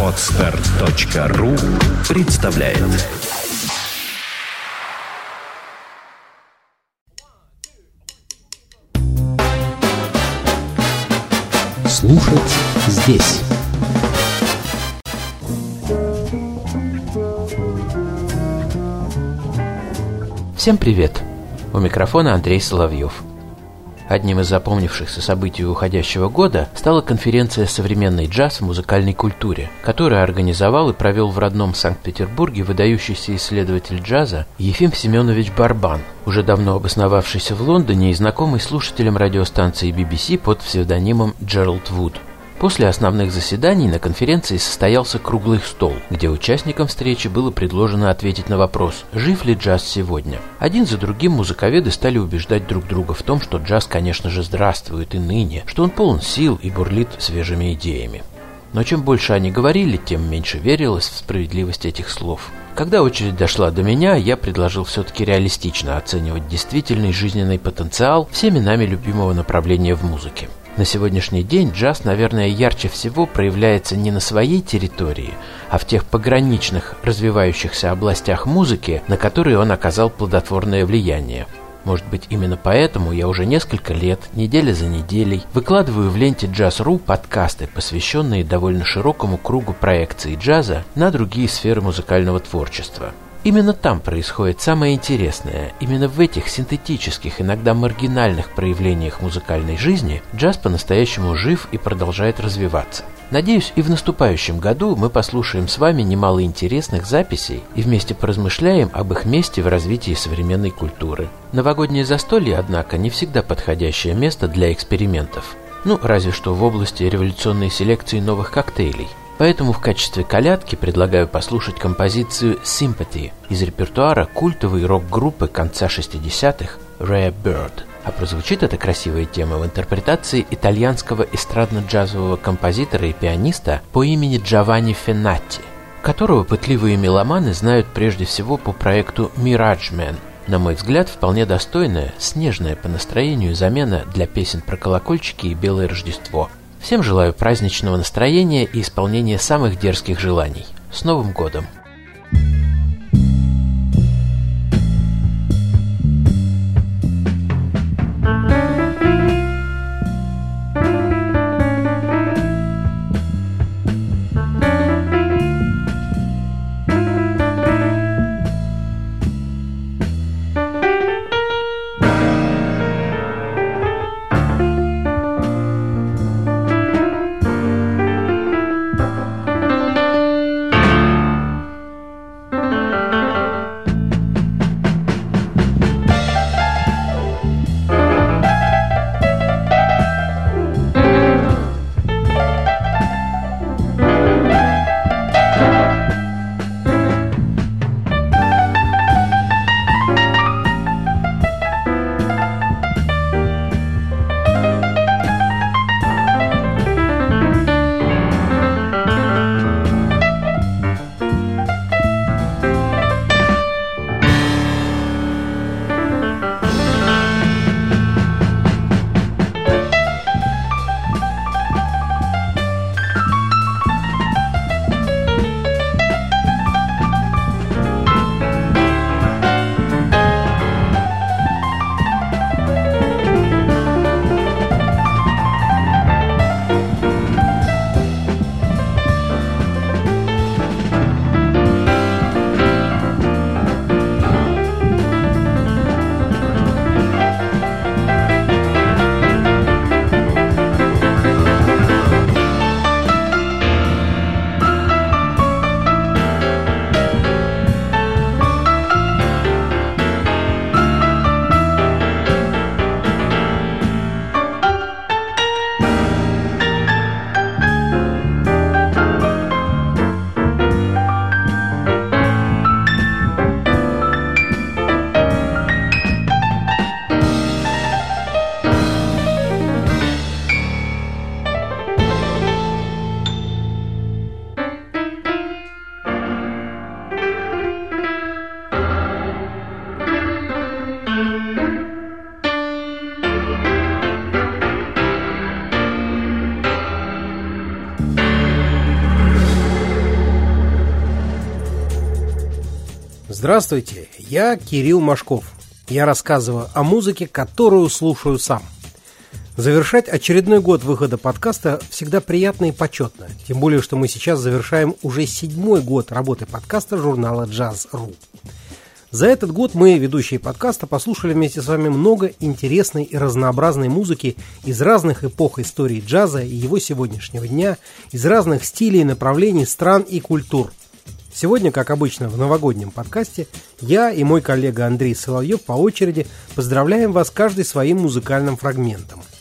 Отстар.ру представляет Слушать здесь Всем привет! У микрофона Андрей Соловьев. Одним из запомнившихся событий уходящего года стала конференция «Современный джаз в музыкальной культуре», которую организовал и провел в родном Санкт-Петербурге выдающийся исследователь джаза Ефим Семенович Барбан, уже давно обосновавшийся в Лондоне и знакомый слушателям радиостанции BBC под псевдонимом Джеральд Вуд. После основных заседаний на конференции состоялся круглый стол, где участникам встречи было предложено ответить на вопрос, жив ли джаз сегодня. Один за другим музыковеды стали убеждать друг друга в том, что джаз, конечно же, здравствует и ныне, что он полон сил и бурлит свежими идеями. Но чем больше они говорили, тем меньше верилось в справедливость этих слов. Когда очередь дошла до меня, я предложил все-таки реалистично оценивать действительный жизненный потенциал всеми нами любимого направления в музыке. На сегодняшний день джаз, наверное, ярче всего проявляется не на своей территории, а в тех пограничных развивающихся областях музыки, на которые он оказал плодотворное влияние. Может быть, именно поэтому я уже несколько лет, неделя за неделей, выкладываю в ленте Jazz.ru подкасты, посвященные довольно широкому кругу проекций джаза на другие сферы музыкального творчества – Именно там происходит самое интересное. Именно в этих синтетических, иногда маргинальных проявлениях музыкальной жизни джаз по-настоящему жив и продолжает развиваться. Надеюсь, и в наступающем году мы послушаем с вами немало интересных записей и вместе поразмышляем об их месте в развитии современной культуры. Новогоднее застолье, однако, не всегда подходящее место для экспериментов. Ну, разве что в области революционной селекции новых коктейлей – Поэтому в качестве колядки предлагаю послушать композицию «Sympathy» из репертуара культовой рок-группы конца 60-х Rare Bird. А прозвучит эта красивая тема в интерпретации итальянского эстрадно-джазового композитора и пианиста по имени Джованни Фенатти, которого пытливые меломаны знают прежде всего по проекту «Mirage Man», на мой взгляд, вполне достойная, снежная по настроению замена для песен про колокольчики и Белое Рождество – Всем желаю праздничного настроения и исполнения самых дерзких желаний. С Новым годом! Здравствуйте, я Кирилл Машков. Я рассказываю о музыке, которую слушаю сам. Завершать очередной год выхода подкаста всегда приятно и почетно. Тем более, что мы сейчас завершаем уже седьмой год работы подкаста журнала Jazz.ru. За этот год мы, ведущие подкаста, послушали вместе с вами много интересной и разнообразной музыки из разных эпох истории джаза и его сегодняшнего дня, из разных стилей, направлений, стран и культур. Сегодня, как обычно, в новогоднем подкасте, я и мой коллега Андрей Соловьев по очереди поздравляем вас каждый своим музыкальным фрагментом –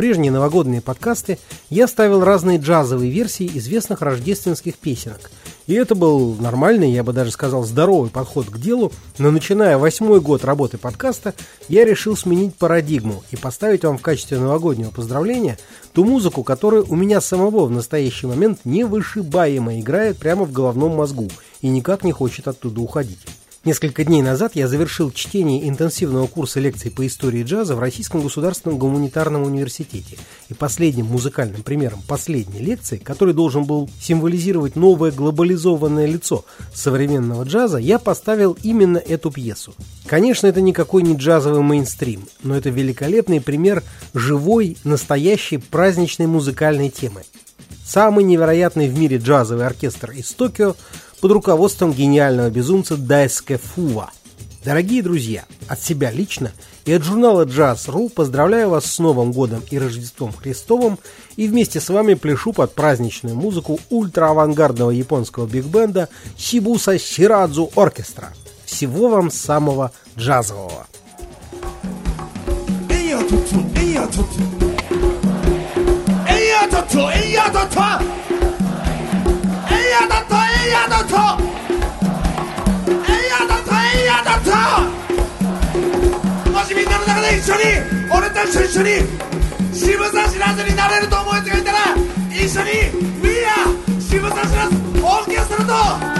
прежние новогодние подкасты я ставил разные джазовые версии известных рождественских песенок. И это был нормальный, я бы даже сказал, здоровый подход к делу, но начиная восьмой год работы подкаста, я решил сменить парадигму и поставить вам в качестве новогоднего поздравления ту музыку, которая у меня самого в настоящий момент невышибаемо играет прямо в головном мозгу и никак не хочет оттуда уходить. Несколько дней назад я завершил чтение интенсивного курса лекций по истории джаза в Российском государственном гуманитарном университете. И последним музыкальным примером последней лекции, который должен был символизировать новое глобализованное лицо современного джаза, я поставил именно эту пьесу. Конечно, это никакой не джазовый мейнстрим, но это великолепный пример живой, настоящей праздничной музыкальной темы. Самый невероятный в мире джазовый оркестр из Токио – под руководством гениального безумца Дайске Фува. Дорогие друзья, от себя лично и от журнала Jazz.ru поздравляю вас с Новым годом и Рождеством Христовым и вместе с вами пляшу под праздничную музыку ультраавангардного японского биг-бенда Сибуса Ширадзу Оркестра. Всего вам самого джазового! Эй, やだとえやだとえやだともしみんなの中で一緒に俺たちと一緒に渋沢知らずになれると思うやつがいたら一緒に We are 渋沢知らずオーケストラと